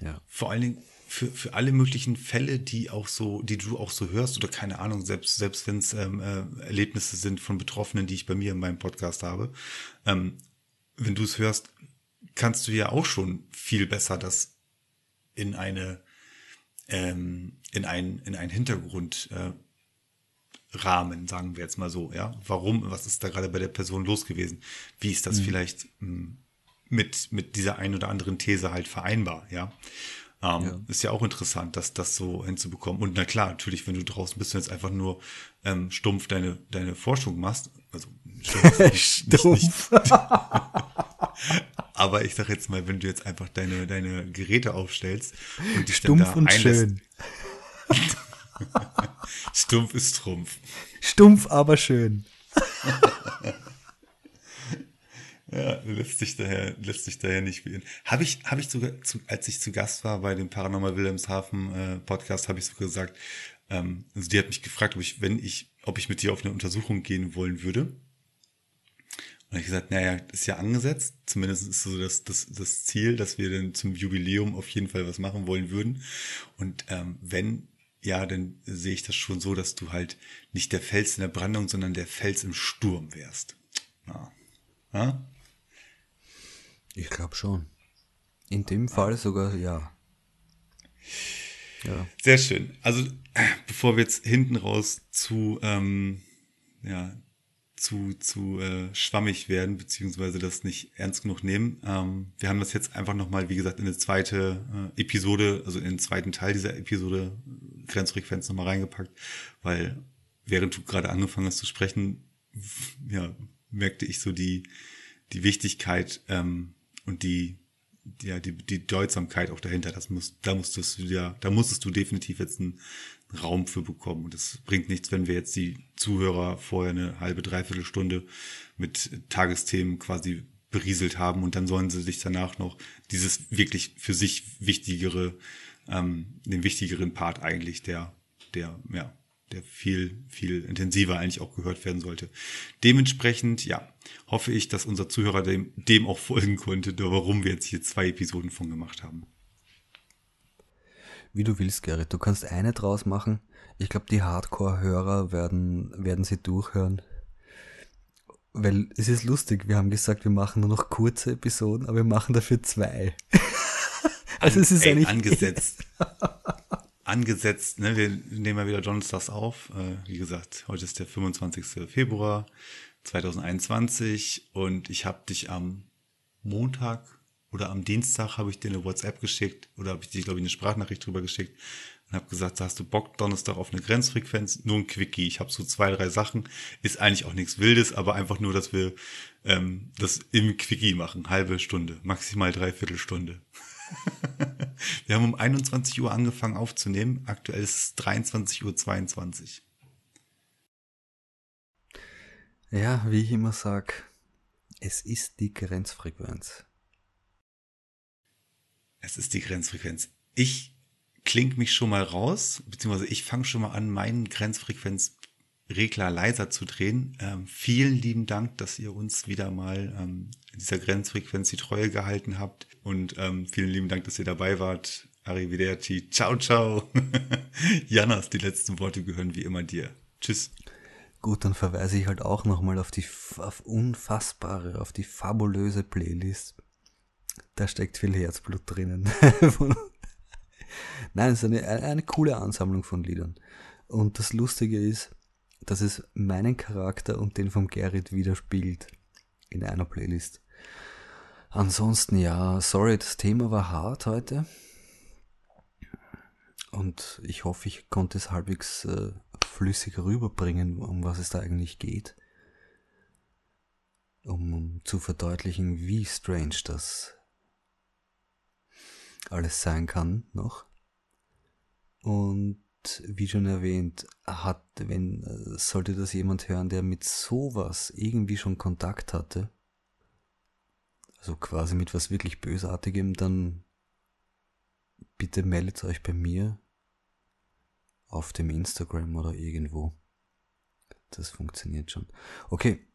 Ja. Vor allen Dingen für, für alle möglichen Fälle, die auch so, die du auch so hörst, oder keine Ahnung, selbst, selbst wenn es ähm, äh, Erlebnisse sind von Betroffenen, die ich bei mir in meinem Podcast habe, ähm, wenn du es hörst, kannst du ja auch schon viel besser das in eine, ähm, in ein, in einen Hintergrund äh, Rahmen, sagen wir jetzt mal so, ja. Warum, was ist da gerade bei der Person los gewesen? Wie ist das vielleicht mh, mit, mit dieser ein oder anderen These halt vereinbar, ja? Ähm, Ja. Ist ja auch interessant, das, das so hinzubekommen. Und na klar, natürlich, wenn du draußen bist und jetzt einfach nur ähm, stumpf deine, deine Forschung machst, also stumpf, nicht- nicht- nicht- Stumpf. aber ich sag jetzt mal, wenn du jetzt einfach deine, deine Geräte aufstellst und dich Stumpf da und schön. stumpf ist Trumpf. Stumpf, aber schön. Ja, lässt sich daher, lässt sich daher nicht wählen. Habe ich, habe ich sogar, zu, als ich zu Gast war bei dem Paranormal Wilhelmshaven äh, Podcast, habe ich sogar gesagt, ähm, also die hat mich gefragt, ob ich, wenn ich, ob ich mit dir auf eine Untersuchung gehen wollen würde. Und ich gesagt, naja, ist ja angesetzt. Zumindest ist so das, das, das Ziel, dass wir dann zum Jubiläum auf jeden Fall was machen wollen würden. Und ähm, wenn, ja, dann sehe ich das schon so, dass du halt nicht der Fels in der Brandung, sondern der Fels im Sturm wärst. Ja. Ja? Ich glaube schon. In dem Fall sogar ja. Ja. Sehr schön. Also äh, bevor wir jetzt hinten raus zu ähm, ja zu zu äh, schwammig werden beziehungsweise das nicht ernst genug nehmen, ähm, wir haben das jetzt einfach noch mal, wie gesagt, in eine zweite äh, Episode, also in den zweiten Teil dieser Episode äh, Grenzfrequenz noch mal reingepackt, weil während du gerade angefangen hast zu sprechen, ja merkte ich so die die Wichtigkeit ähm, und die ja, die, die Bedeutsamkeit auch dahinter, das muss, da musstest du ja, da musstest du definitiv jetzt einen Raum für bekommen. Und es bringt nichts, wenn wir jetzt die Zuhörer vorher eine halbe, dreiviertel Stunde mit Tagesthemen quasi berieselt haben und dann sollen sie sich danach noch dieses wirklich für sich wichtigere, ähm, den wichtigeren Part eigentlich, der, der, ja, der viel, viel intensiver eigentlich auch gehört werden sollte. Dementsprechend, ja, hoffe ich, dass unser Zuhörer dem, dem auch folgen konnte, warum wir jetzt hier zwei Episoden von gemacht haben. Wie du willst, Gerrit. Du kannst eine draus machen. Ich glaube, die Hardcore-Hörer werden, werden sie durchhören. Weil es ist lustig, wir haben gesagt, wir machen nur noch kurze Episoden, aber wir machen dafür zwei. also es ist Ey, eigentlich angesetzt. angesetzt, ne? Wir nehmen ja wieder Donnerstags auf. Äh, wie gesagt, heute ist der 25. Februar 2021 und ich habe dich am Montag oder am Dienstag habe ich dir eine WhatsApp geschickt oder habe ich dir, glaube ich, eine Sprachnachricht drüber geschickt und habe gesagt, hast du Bock Donnerstag auf eine Grenzfrequenz? Nur ein Quickie. Ich habe so zwei, drei Sachen. Ist eigentlich auch nichts Wildes, aber einfach nur, dass wir ähm, das im Quickie machen. Halbe Stunde, maximal dreiviertel Stunde. Wir haben um 21 Uhr angefangen aufzunehmen. Aktuell ist es 23.22 Uhr. Ja, wie ich immer sag, es ist die Grenzfrequenz. Es ist die Grenzfrequenz. Ich kling mich schon mal raus, beziehungsweise ich fange schon mal an, meinen Grenzfrequenzregler leiser zu drehen. Ähm, vielen lieben Dank, dass ihr uns wieder mal ähm, dieser Grenzfrequenz die Treue gehalten habt. Und ähm, vielen lieben Dank, dass ihr dabei wart. Arrivederci. Ciao, ciao. Janas, die letzten Worte gehören wie immer dir. Tschüss. Gut, dann verweise ich halt auch nochmal auf die auf unfassbare, auf die fabulöse Playlist. Da steckt viel Herzblut drinnen. Nein, es ist eine, eine coole Ansammlung von Liedern. Und das Lustige ist, dass es meinen Charakter und den von Gerrit widerspiegelt in einer Playlist. Ansonsten ja, sorry, das Thema war hart heute. Und ich hoffe, ich konnte es halbwegs äh, flüssig rüberbringen, um was es da eigentlich geht. Um, zu verdeutlichen, wie strange das alles sein kann noch. Und wie schon erwähnt, hat, wenn, äh, sollte das jemand hören, der mit sowas irgendwie schon Kontakt hatte, also quasi mit was wirklich Bösartigem, dann bitte meldet euch bei mir auf dem Instagram oder irgendwo. Das funktioniert schon. Okay,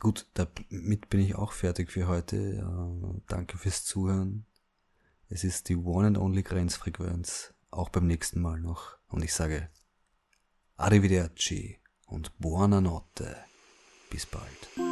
gut, damit bin ich auch fertig für heute. Äh, danke fürs Zuhören. Es ist die One and Only Grenzfrequenz, auch beim nächsten Mal noch. Und ich sage Arrivederci und Buonanotte. Bis bald.